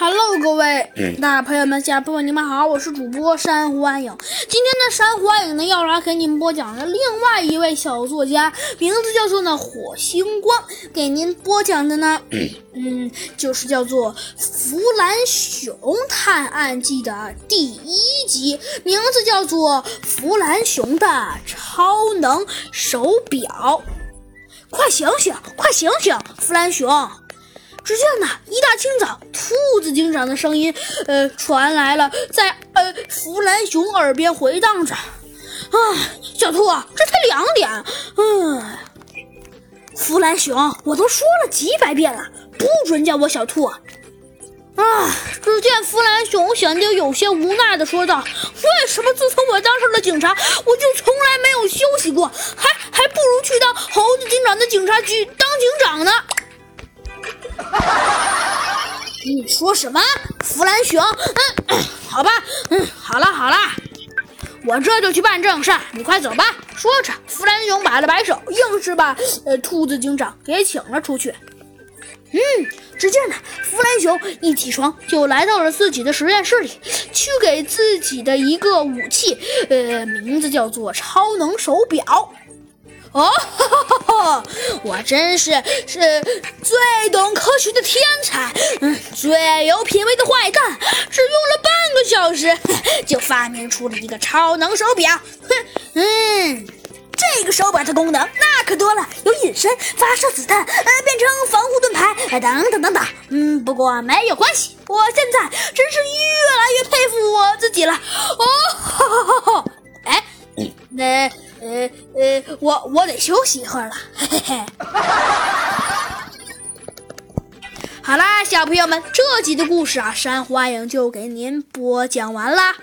Hello，各位大朋友们、小朋友们，你们好，我是主播珊瑚暗影。今天呢，珊瑚暗影呢要来给你们播讲的另外一位小作家，名字叫做呢火星光，给您播讲的呢，嗯，就是叫做《弗兰熊探案记》的第一集，名字叫做《弗兰熊的超能手表》。快醒醒，快醒醒，弗兰熊！只见呢，一大清早，兔子警长的声音，呃，传来了，在呃弗兰熊耳边回荡着。啊，小兔，啊这才两点。嗯，弗兰熊，我都说了几百遍了，不准叫我小兔。啊，只见弗兰熊显得有些无奈的说道：“为什么自从我当上了警察，我就从来没有休息过？还还不如去当猴子警长的警察局当警长呢。”你说什么，弗兰熊？嗯，好吧，嗯，好了好了，我这就去办正事儿，你快走吧。说着，弗兰熊摆了摆手，硬是把呃兔子警长给请了出去。嗯，只见呢，弗兰熊一起床就来到了自己的实验室里，去给自己的一个武器，呃，名字叫做超能手表。哦，我真是是最懂科学的天才，嗯，最有品味的坏蛋，只用了半个小时就发明出了一个超能手表。哼，嗯，这个手表的功能那可多了，有隐身、发射子弹、呃，变成防护盾牌，等等等等。嗯，不过没有关系，我现在真是越来越佩服我自己了。哦，哈哈哈哈哎，那。呃呃，我我得休息一会儿了，嘿嘿嘿。好啦，小朋友们，这集的故事啊，山花影就给您播讲完啦。